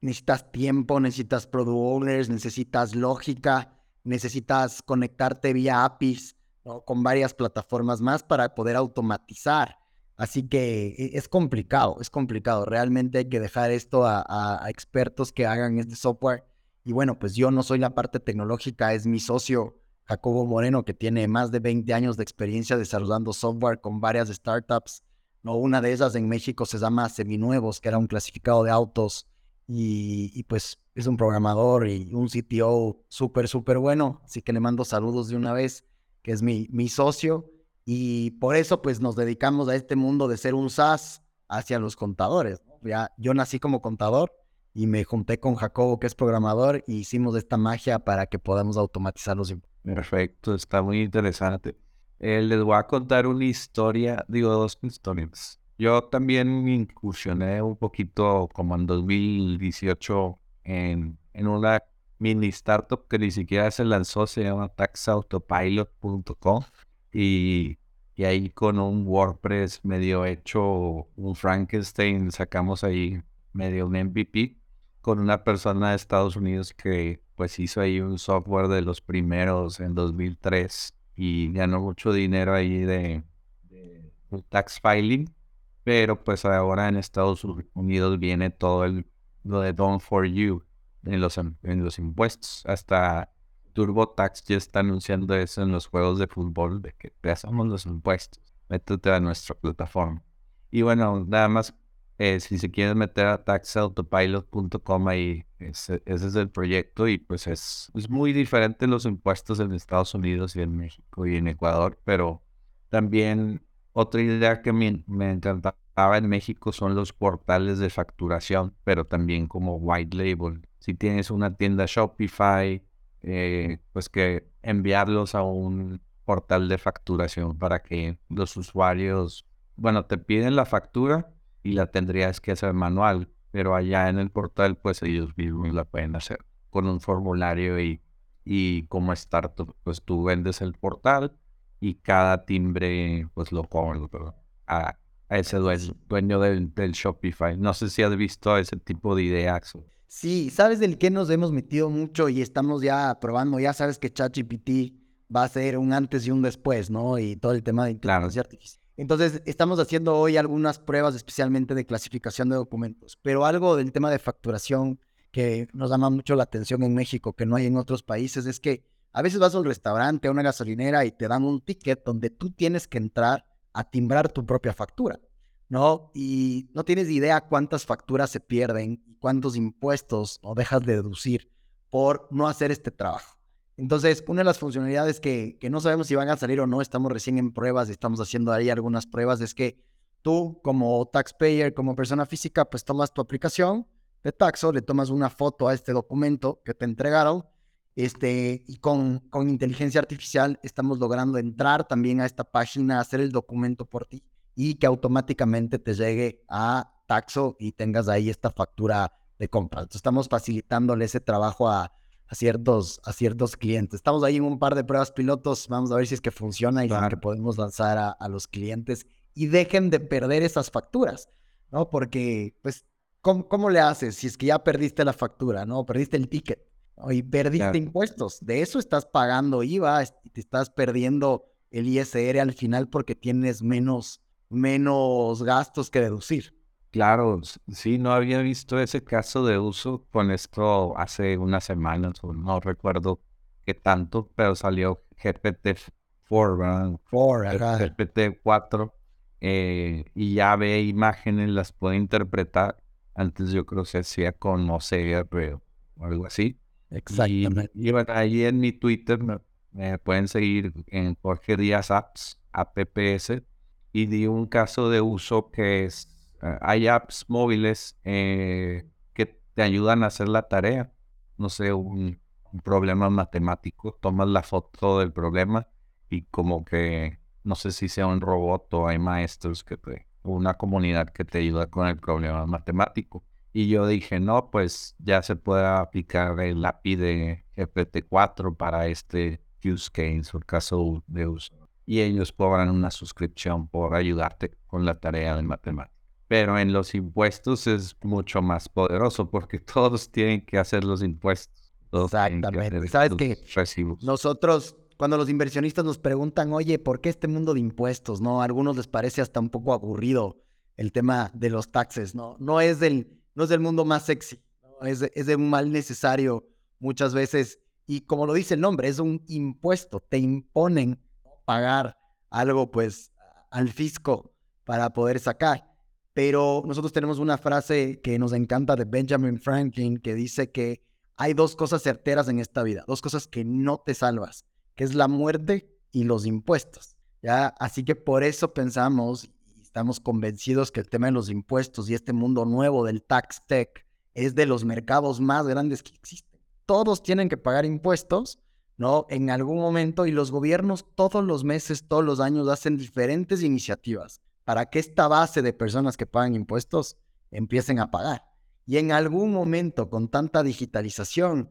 necesitas tiempo, necesitas product owners, necesitas lógica, necesitas conectarte vía APIs. Con varias plataformas más para poder automatizar. Así que e, es complicado, es complicado. Realmente hay que dejar esto a, a expertos que hagan este software Y bueno, pues yo no soy la parte tecnológica, es mi socio Jacobo Moreno, que tiene más de 20 años de experiencia desarrollando software con varias startups. ¿no? Una de esas en México se llama Seminuevos, que era un clasificado de autos. Y, pues es un programador y un CTO súper, súper bueno. Así que le mando saludos de una vez, que es mi, mi socio. Y por eso pues nos dedicamos a este mundo de ser un SaaS hacia los contadores. Ya, yo nací como contador y me junté con Jacobo, que es programador, y hicimos esta magia para que podamos automatizar los impuestos. Perfecto, está muy interesante. Eh, les voy a contar una historia, digo dos historias. Yo también incursioné un poquito como en 2018 en, en una mini startup que ni siquiera se lanzó, se llama taxautopilot.com y, y ahí con un WordPress medio hecho, un Frankenstein, sacamos ahí medio un MVP con una persona de Estados Unidos que pues hizo ahí un software de los primeros en 2003 y ganó mucho dinero ahí de, tax filing, pero pues ahora en Estados Unidos viene todo el, lo de Done for You en los, en los impuestos. Hasta TurboTax ya está anunciando eso en los juegos de fútbol, de que te hacemos los impuestos. Métete a nuestra plataforma. Y bueno, nada más eh, si se quieren meter a taxautopilot.com ahí, ese, es el proyecto y pues es, es muy diferente los impuestos en Estados Unidos y en México y en Ecuador, pero también otra idea que me, me encantaba en México son los portales de facturación, pero también como white label. Si tienes una tienda Shopify, eh, pues que enviarlos a un portal de facturación para que los usuarios, bueno, te piden la factura y la tendrías que hacer manual, pero allá en el portal pues ellos mismos la pueden hacer con un formulario y, y como startup pues tú vendes el portal y cada timbre pues lo cobras a, a, ese dueño, dueño del, del, Shopify. No sé si has visto ese tipo de ideas. Sí, sabes del que nos hemos metido mucho y estamos ya probando, ya sabes que ChatGPT va a ser un antes y un después, ¿no? Y todo el tema de inteligencia artificial. Entonces, estamos haciendo hoy algunas pruebas especialmente de clasificación de documentos, pero algo del tema de facturación que nos llama mucho la atención en México, que no hay en otros países, es que a veces vas a un restaurante, a una gasolinera y te dan un ticket donde tú tienes que entrar a timbrar tu propia factura, ¿no? Y no tienes idea cuántas facturas se pierden y cuántos impuestos no dejas de deducir por no hacer este trabajo. Entonces, una de las funcionalidades que, que, no sabemos si van a salir o no, estamos recién en pruebas, estamos haciendo ahí algunas pruebas, es que tú como taxpayer, como persona física, pues tomas tu aplicación de taxo, le tomas una foto a este documento que te entregaron, este, y con, con inteligencia artificial estamos logrando entrar también a esta página, hacer el documento por ti y que automáticamente te llegue a taxo y tengas ahí esta factura de compra. Entonces, estamos facilitándole ese trabajo a a ciertos, a ciertos clientes. Estamos ahí en un par de pruebas pilotos, vamos a ver si es que funciona y si que podemos lanzar a, los clientes y dejen de perder esas facturas, ¿no? Porque, pues, ¿cómo, le haces si es que ya perdiste la factura, ¿no? Perdiste el ticket y perdiste impuestos. De eso estás pagando IVA y te estás perdiendo el ISR al final porque tienes menos, menos gastos que deducir. Claro, sí, no había visto ese caso de uso con esto hace unas semanas, o no recuerdo qué tanto, pero salió GPT-4, ¿verdad? 4, GPT-4, eh, y ya ve imágenes, las puede interpretar. Antes yo creo que se hacía con OCR o algo así. Exactamente. Y, bueno, ahí en mi Twitter me, pueden seguir en Jorge Díaz Apps, APPS, y di un caso de uso que es hay apps móviles eh, que te ayudan a hacer la tarea. No sé, un, problema matemático, tomas la foto del problema y como que, no sé si sea un robot o hay maestros que te, una comunidad que te ayuda con el problema matemático. Y yo dije, no, pues ya se puede aplicar el API de GPT-4 para este use case o caso de uso. Y ellos cobran una suscripción por ayudarte con la tarea de matemáticas pero en los impuestos es mucho más poderoso porque todos tienen que hacer los impuestos. Exactamente. ¿Sabes qué? Nosotros, cuando los inversionistas nos preguntan, oye, ¿por qué este mundo de impuestos? No, a algunos les parece hasta un poco aburrido el tema de los taxes, ¿no? No es del, no es del mundo más sexy, es, es de un mal necesario muchas veces, y como lo dice el nombre, es un impuesto, te imponen pagar algo pues al fisco para poder sacar. Pero nosotros tenemos una frase que nos encanta de Benjamin Franklin que dice que hay dos cosas certeras en esta vida, dos cosas que no te salvas, que es la muerte y los impuestos. ¿ya? Así que por eso pensamos y estamos convencidos que el tema de los impuestos y este mundo nuevo del tax tech es de los mercados más grandes que existen. Todos tienen que pagar impuestos, ¿no? En algún momento y los gobiernos todos los meses, todos los años hacen diferentes iniciativas para que esta base de personas que pagan impuestos empiecen a pagar. Y en algún momento, con tanta digitalización,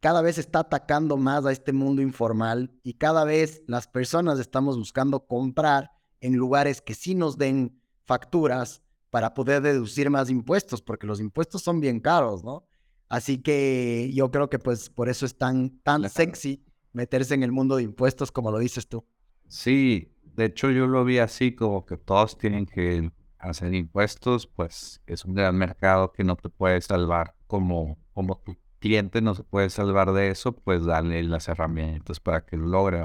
cada vez está atacando más a este mundo informal y cada vez las personas estamos buscando comprar en lugares que sí nos den facturas para poder deducir más impuestos, porque los impuestos son bien caros, ¿no? Así que yo creo que pues por eso es tan, tan sexy meterse en el mundo de impuestos como lo dices tú. Sí, de hecho, yo lo vi así, como que todos tienen que hacer impuestos, pues es un gran mercado que no te puede salvar como, como tu cliente no se puede salvar de eso, pues dale las herramientas para que lo logre.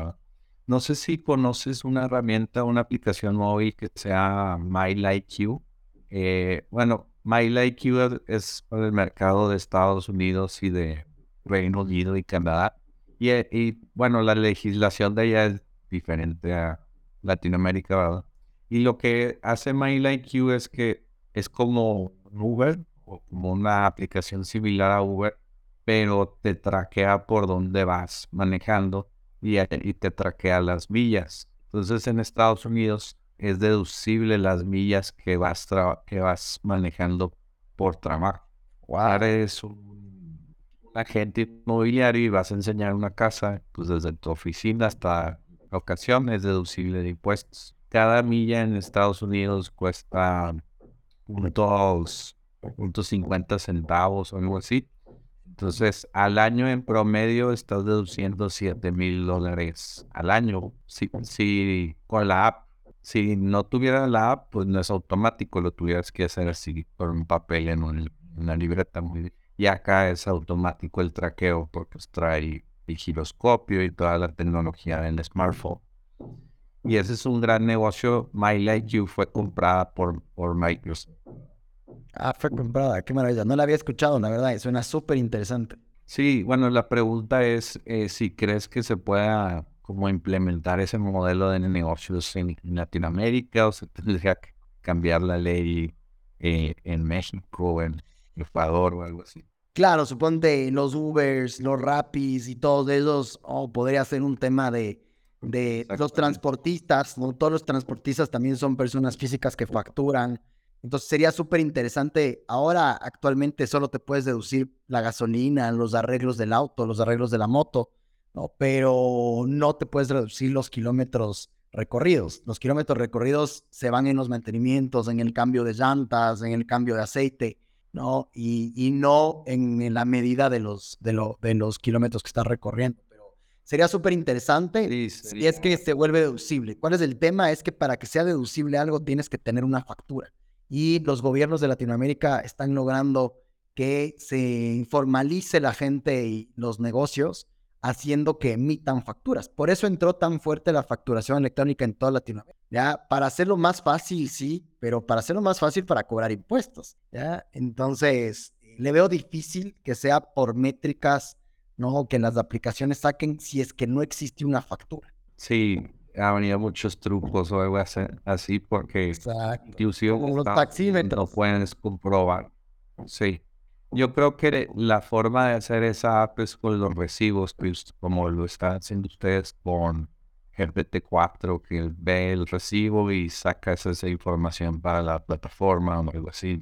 No sé si conoces una herramienta, una aplicación móvil que sea MyLikeQ. Eh, bueno, MyLikeQ es para el mercado de Estados Unidos y de Reino Unido y Canadá. Y, eh, y bueno, la legislación de ella es diferente a, Latinoamérica, ¿verdad? Y lo que hace MyLikeQ es que es como Uber o como una aplicación similar a Uber, pero te traquea por dónde vas manejando y, te traquea las millas. Entonces en Estados Unidos es deducible las millas que vas, que vas manejando por trabajo. O eres un, agente inmobiliario y vas a enseñar una casa, pues desde tu oficina hasta ocasión es deducible de impuestos. Cada milla en Estados Unidos cuesta puntos, puntos 50 centavos o algo así. Entonces, al año en promedio estás deduciendo 7 mil dólares al año. Si, si con la app, si no tuviera la app, pues no es automático, lo tuvieras que hacer así por un papel en, una libreta. Muy, y acá es automático el traqueo porque trae el giroscopio y toda la tecnología del smartphone. Y ese es un gran negocio. MyLikeU fue comprada por, por Microsoft. Ah, fue comprada, qué maravilla. No la había escuchado, la verdad, suena súper interesante. Sí, bueno, la pregunta es eh, si crees que se pueda como implementar ese modelo de negocios en, Latinoamérica o se tendría que cambiar la ley eh, en México en Ecuador o algo así. Claro, suponte los Ubers, los Rapis y todos esos, oh, podría ser un tema de, de los transportistas, ¿no? Todos los transportistas también son personas físicas que facturan. Entonces sería súper interesante. Ahora actualmente solo te puedes deducir la gasolina, los arreglos del auto, los arreglos de la moto, ¿no? Pero no te puedes reducir los kilómetros recorridos. Los kilómetros recorridos se van en los mantenimientos, en el cambio de llantas, en el cambio de aceite. ¿No? Y, no en, la medida de los, de, de los kilómetros que estás recorriendo. Pero sería súper interesante si es que se vuelve deducible. ¿Cuál es el tema? Es que para que sea deducible algo tienes que tener una factura. Y los gobiernos de Latinoamérica están logrando que se informalice la gente y los negocios haciendo que emitan facturas. Por eso entró tan fuerte la facturación electrónica en toda Latinoamérica. ¿ya? Para hacerlo más fácil, sí, pero para hacerlo más fácil para cobrar impuestos, ¿ya? Entonces, le veo difícil que sea por métricas, ¿no? Que las aplicaciones saquen si es que no existe una factura. Sí, ha venido muchos trucos o algo así, porque inclusive los taxímetros no puedes comprobar. Sí. Yo creo que la forma de hacer esa app es con los recibos, pues, como lo están haciendo ustedes con GPT-4, que ve el recibo y saca esa, información para la plataforma o algo así.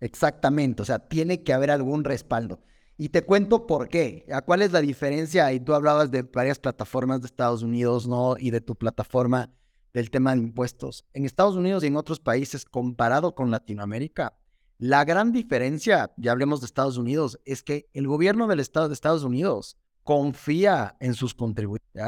Exactamente, o sea, tiene que haber algún respaldo. Y te cuento por qué. ¿Cuál es la diferencia? Y tú hablabas de varias plataformas de Estados Unidos, ¿no? Y de tu plataforma del tema de impuestos. En Estados Unidos y en otros países, comparado con Latinoamérica, la gran diferencia, ya hablemos de Estados Unidos, es que el gobierno del Estado de Estados Unidos confía en sus contribuyentes.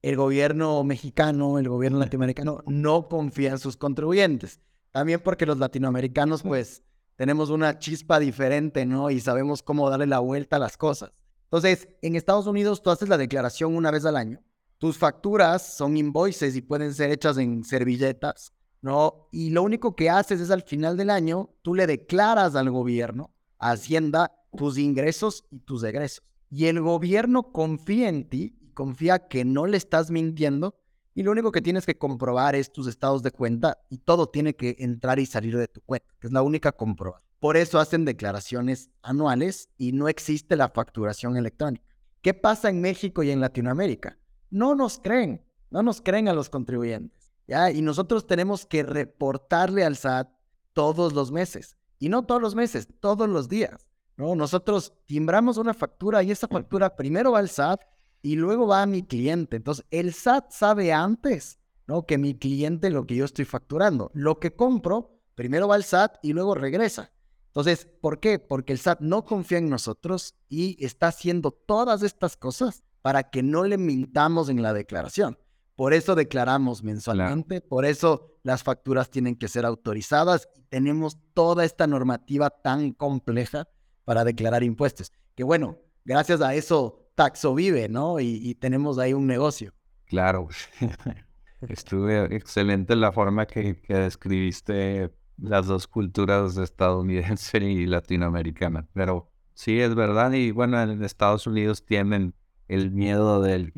El gobierno mexicano, el gobierno latinoamericano no confía en sus contribuyentes. También porque los latinoamericanos, pues, tenemos una chispa diferente, ¿no? Y sabemos cómo darle la vuelta a las cosas. Entonces, en Estados Unidos tú haces la declaración una vez al año. Tus facturas son invoices y pueden ser hechas en servilletas, ¿no? Y lo único que haces es al final del año, tú le declaras al gobierno, a Hacienda, tus ingresos y tus egresos. Y el gobierno confía en ti, confía que no le estás mintiendo y lo único que tienes que comprobar es tus estados de cuenta y todo tiene que entrar y salir de tu cuenta, que es la única comprobación. Por eso hacen declaraciones anuales y no existe la facturación electrónica. ¿Qué pasa en México y en Latinoamérica? No nos creen, no nos creen a los contribuyentes. ¿Ya? Y nosotros tenemos que reportarle al SAT todos los meses. Y no todos los meses, todos los días. ¿no? Nosotros timbramos una factura y esa factura primero va al SAT y luego va a mi cliente. Entonces, el SAT sabe antes ¿no? que mi cliente lo que yo estoy facturando. Lo que compro, primero va al SAT y luego regresa. Entonces, ¿por qué? Porque el SAT no confía en nosotros y está haciendo todas estas cosas para que no le mintamos en la declaración. Por eso declaramos mensualmente, por eso las facturas tienen que ser autorizadas y tenemos toda esta normativa tan compleja para declarar impuestos. Que bueno, gracias a eso Taxo vive, ¿no? Y, tenemos ahí un negocio. Claro. Estuve excelente la forma que, que describiste las dos culturas estadounidense y latinoamericana. Pero sí, es verdad. Y bueno, en Estados Unidos tienen el miedo del,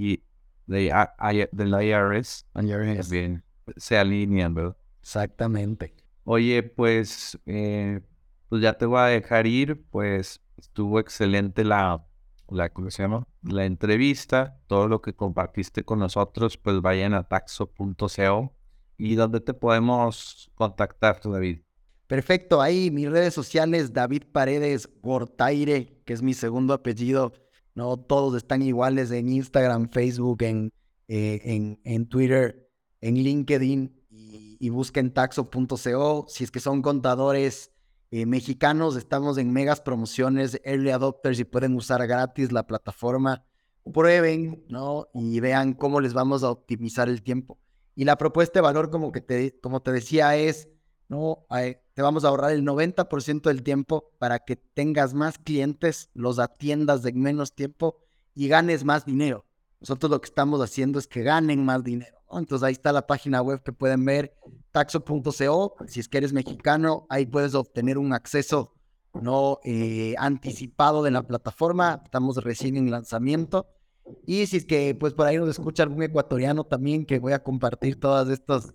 de, del IRS. Bien, se alinean, ¿verdad? Exactamente. Oye, pues, eh, pues ya te voy a dejar ir. Pues estuvo excelente la, la, ¿cómo se llama? La entrevista. Todo lo que compartiste con nosotros, pues vayan a taxo.co ¿Y dónde te podemos contactar, David? Perfecto, ahí mis redes sociales, David Paredes Gortaire, que es mi segundo apellido. No todos están iguales en Instagram, Facebook, en, eh, en, en, Twitter, en LinkedIn y, busquen taxo.co. Si es que son contadores eh, mexicanos, estamos en megas promociones, early adopters y pueden usar gratis la plataforma. Prueben, ¿no? Y vean cómo les vamos a optimizar el tiempo. Y la propuesta de valor, como, que te, como te decía, es, ¿no? Te vamos a ahorrar el 90% del tiempo para que tengas más clientes, los atiendas en menos tiempo y ganes más dinero. Nosotros lo que estamos haciendo es que ganen más dinero. Entonces ahí está la página web que pueden ver, taxo.co. Si es que eres mexicano, ahí puedes obtener un acceso no eh, anticipado de la plataforma. Estamos recién en lanzamiento y si es que pues por ahí nos escucha algún ecuatoriano también que voy a compartir todas estas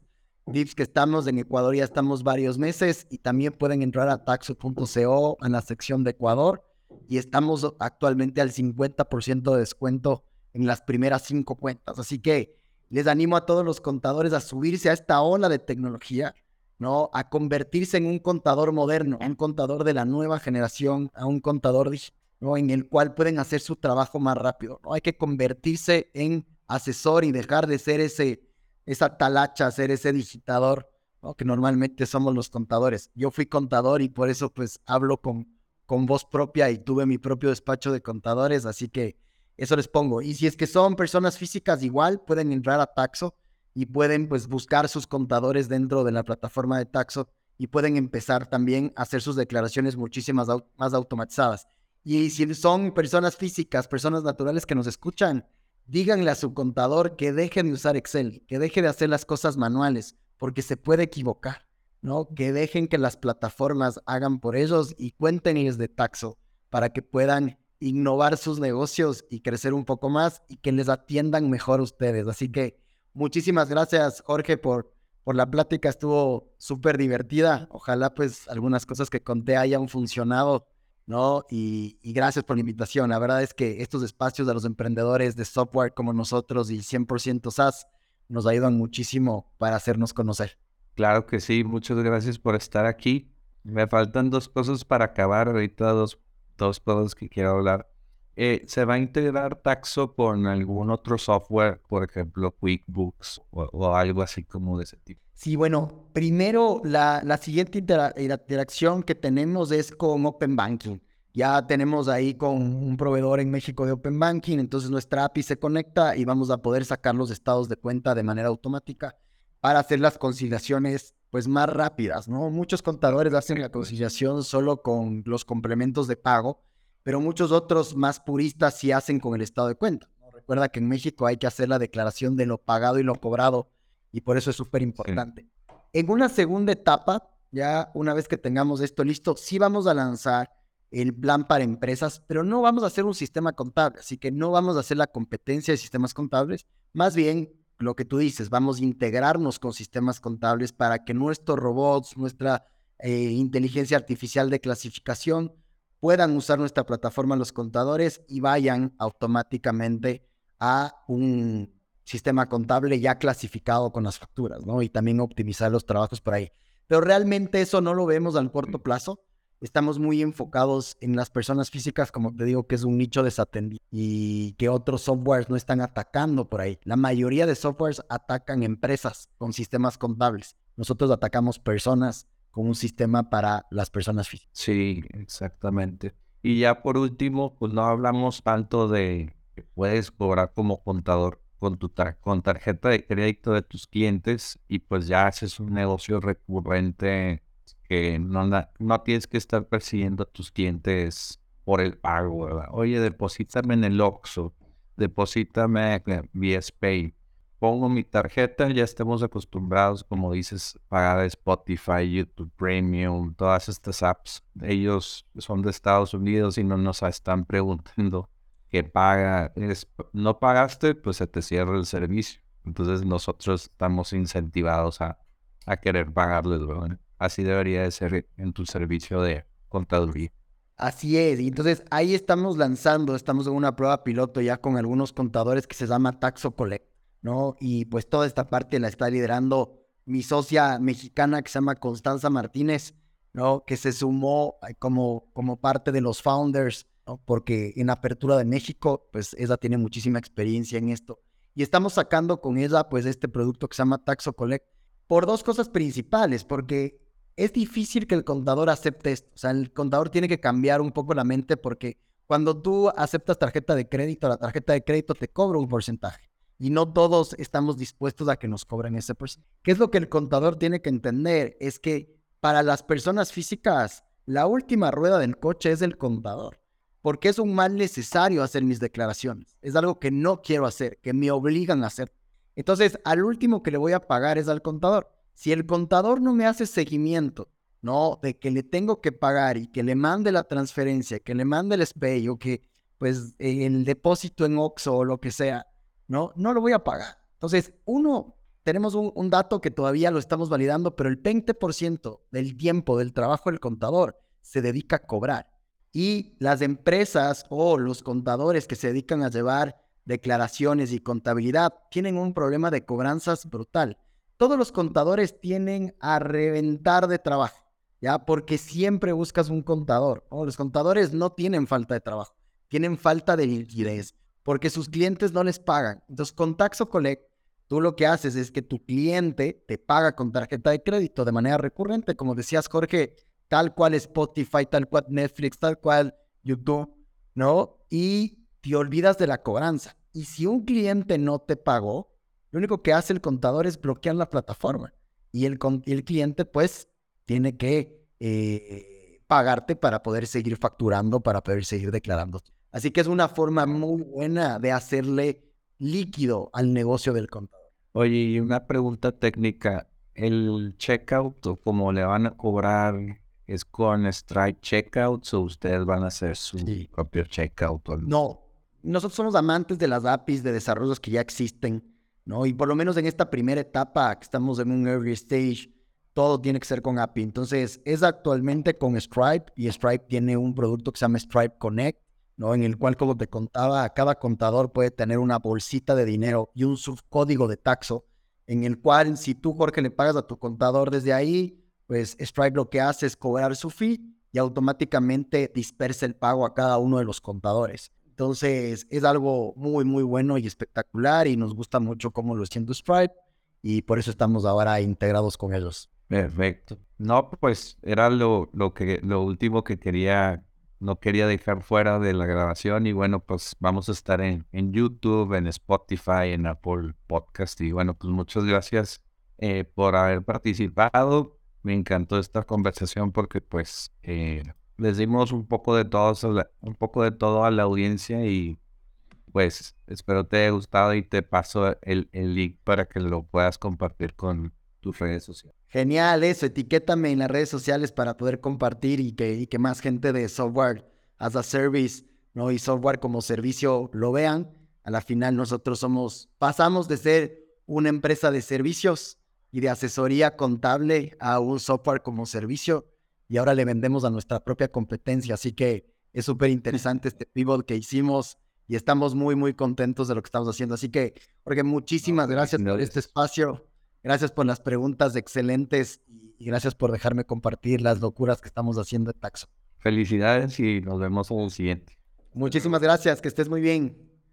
tips que estamos en Ecuador, ya estamos varios meses y también pueden entrar a taxo.co en la sección de Ecuador y estamos actualmente al 50% de descuento en las primeras cinco cuentas. Así que les animo a todos los contadores a subirse a esta ola de tecnología, ¿no? A convertirse en un contador moderno, un contador de la nueva generación, a un contador digital en el cual pueden hacer su trabajo más rápido. ¿no? Hay que convertirse en asesor y dejar de ser ese, esa talacha, ser ese digitador, ¿no? que normalmente somos los contadores. Yo fui contador y por eso pues hablo con, con voz propia y tuve mi propio despacho de contadores, así que eso les pongo. Y si es que son personas físicas igual, pueden entrar a Taxo y pueden pues buscar sus contadores dentro de la plataforma de Taxo y pueden empezar también a hacer sus declaraciones muchísimas más automatizadas. Y si son personas físicas, personas naturales que nos escuchan, díganle a su contador que deje de usar Excel, que deje de hacer las cosas manuales, porque se puede equivocar, ¿no? Que dejen que las plataformas hagan por ellos y cuéntenles de Taxo para que puedan innovar sus negocios y crecer un poco más y que les atiendan mejor ustedes. Así que muchísimas gracias, Jorge, por, por la plática. Estuvo súper divertida. Ojalá pues algunas cosas que conté hayan funcionado ¿no? Y, gracias por la invitación. La verdad es que estos espacios de los emprendedores de software como nosotros y 100% SaaS nos ayudan muchísimo para hacernos conocer. Claro que sí, muchas gracias por estar aquí. Me faltan dos cosas para acabar, ahorita dos, dos cosas que quiero hablar. Eh, ¿Se va a integrar Taxo con algún otro software, por ejemplo, QuickBooks o, algo así como de ese tipo? Sí, bueno, primero la, la siguiente interacción que tenemos es con Open Banking. Ya tenemos ahí con un proveedor en México de Open Banking, entonces nuestra API se conecta y vamos a poder sacar los estados de cuenta de manera automática para hacer las conciliaciones pues más rápidas, ¿no? Muchos contadores hacen la conciliación solo con los complementos de pago pero muchos otros más puristas sí hacen con el estado de cuenta. Recuerda que en México hay que hacer la declaración de lo pagado y lo cobrado y por eso es súper importante. En una segunda etapa, ya una vez que tengamos esto listo, sí vamos a lanzar el plan para empresas, pero no vamos a hacer un sistema contable, así que no vamos a hacer la competencia de sistemas contables, más bien lo que tú dices, vamos a integrarnos con sistemas contables para que nuestros robots, nuestra eh, inteligencia artificial de clasificación puedan usar nuestra plataforma los contadores y vayan automáticamente a un sistema contable ya clasificado con las facturas, ¿no? Y también optimizar los trabajos por ahí. Pero realmente eso no lo vemos al corto plazo. Estamos muy enfocados en las personas físicas, como te digo, que es un nicho desatendido y que otros softwares no están atacando por ahí. La mayoría de softwares atacan empresas con sistemas contables. Nosotros atacamos personas con un sistema para las personas físicas. Sí, exactamente. Y ya por último, pues no hablamos tanto de que puedes cobrar como contador con tu con tarjeta de crédito de tus clientes y pues ya haces un negocio recurrente que no, no tienes que estar persiguiendo a tus clientes por el pago. Oye, deposítame en el Oxxo, deposítame en VSPay. Pongo mi tarjeta, ya estamos acostumbrados, como dices, pagar Spotify, YouTube Premium, todas estas apps. Ellos son de Estados Unidos y no nos están preguntando paga, no pagaste, pues se te cierra el servicio. Entonces nosotros estamos incentivados a, a querer pagarles, ¿verdad? Así debería de ser en tu servicio de contaduría. Así es, y entonces ahí estamos lanzando, estamos en una prueba piloto ya con algunos contadores que se llama Taxo Collect, ¿no? Y pues toda esta parte la está liderando mi socia mexicana que se llama Constanza Martínez, ¿no? Que se sumó eh, como, como parte de los founders, Porque en Apertura de México, pues ella tiene muchísima experiencia en esto. Y estamos sacando con ella, pues, este producto que se llama Taxo Collect por dos cosas principales, porque es difícil que el contador acepte esto. O sea, el contador tiene que cambiar un poco la mente porque cuando tú aceptas tarjeta de crédito, la tarjeta de crédito te cobra un porcentaje. Y no todos estamos dispuestos a que nos cobren ese porcentaje. ¿Qué es lo que el contador tiene que entender? Es que para las personas físicas, la última rueda del coche es el contador. Porque es un mal necesario hacer mis declaraciones. Es algo que no quiero hacer, que me obligan a hacer. Entonces, al último que le voy a pagar es al contador. Si el contador no me hace seguimiento, ¿no? De que le tengo que pagar y que le mande la transferencia, que le mande el SPAY o que, pues, el depósito en OXO o lo que sea, ¿no? No lo voy a pagar. Entonces, uno, tenemos un, un dato que todavía lo estamos validando, pero el 20% del tiempo del trabajo del contador se dedica a cobrar. Y las empresas o los contadores que se dedican a llevar declaraciones y contabilidad tienen un problema de cobranzas brutal todos los contadores tienen a reventar de trabajo, ¿ya? Porque siempre buscas un contador. Los contadores no tienen falta de trabajo, tienen falta de liquidez, porque sus clientes no les pagan. Entonces, con Taxo Collect, tú lo que haces es que tu cliente te paga con tarjeta de crédito de manera recurrente, como decías, Jorge, tal cual Spotify, tal cual Netflix, tal cual YouTube, ¿no? Y te olvidas de la cobranza. Y si un cliente no te pagó, lo único que hace el contador es bloquear la plataforma y el, el cliente pues tiene que eh, pagarte para poder seguir facturando, para poder seguir declarando. Así que es una forma muy buena de hacerle líquido al negocio del contador. Oye, y una pregunta técnica. ¿El checkout o cómo le van a cobrar es con Stripe Checkouts o ustedes van a hacer su propio checkout? No, nosotros somos amantes de las APIs de desarrollos que ya existen ¿no? Y por lo menos en esta primera etapa, que estamos en un early stage, todo tiene que ser con API. Entonces, es actualmente con Stripe y Stripe tiene un producto que se llama Stripe Connect, ¿no? En el cual, como te contaba, cada contador puede tener una bolsita de dinero y un subcódigo de taxo, en el cual si tú, Jorge, le pagas a tu contador desde ahí, pues Stripe lo que hace es cobrar su fee y automáticamente dispersa el pago a cada uno de los contadores. Entonces, es algo muy, muy bueno y espectacular y nos gusta mucho cómo lo haciendo Stripe y por eso estamos ahora integrados con ellos. Perfecto. No, pues era lo, lo, que, lo último que quería, no quería dejar fuera de la grabación y bueno, pues vamos a estar en, en YouTube, en Spotify, en Apple Podcast y bueno, pues muchas gracias eh, por haber participado. Me encantó esta conversación porque pues... Eh, les dimos un poco de todo, un poco de todo a la audiencia y pues espero te haya gustado y te paso el, el link para que lo puedas compartir con tus redes sociales. Genial, eso, etiquétame en las redes sociales para poder compartir y que, y que más gente de software as a service, ¿no? Y software como servicio lo vean. A la final nosotros somos, pasamos de ser una empresa de servicios y de asesoría contable a un software como servicio y ahora le vendemos a nuestra propia competencia. Así que es súper interesante este pivot que hicimos y estamos muy, muy contentos de lo que estamos haciendo. Así que, porque muchísimas gracias por este espacio. Gracias por las preguntas excelentes y gracias por dejarme compartir las locuras que estamos haciendo en Taxo. Felicidades y nos vemos en el siguiente. Muchísimas gracias, que estés muy bien.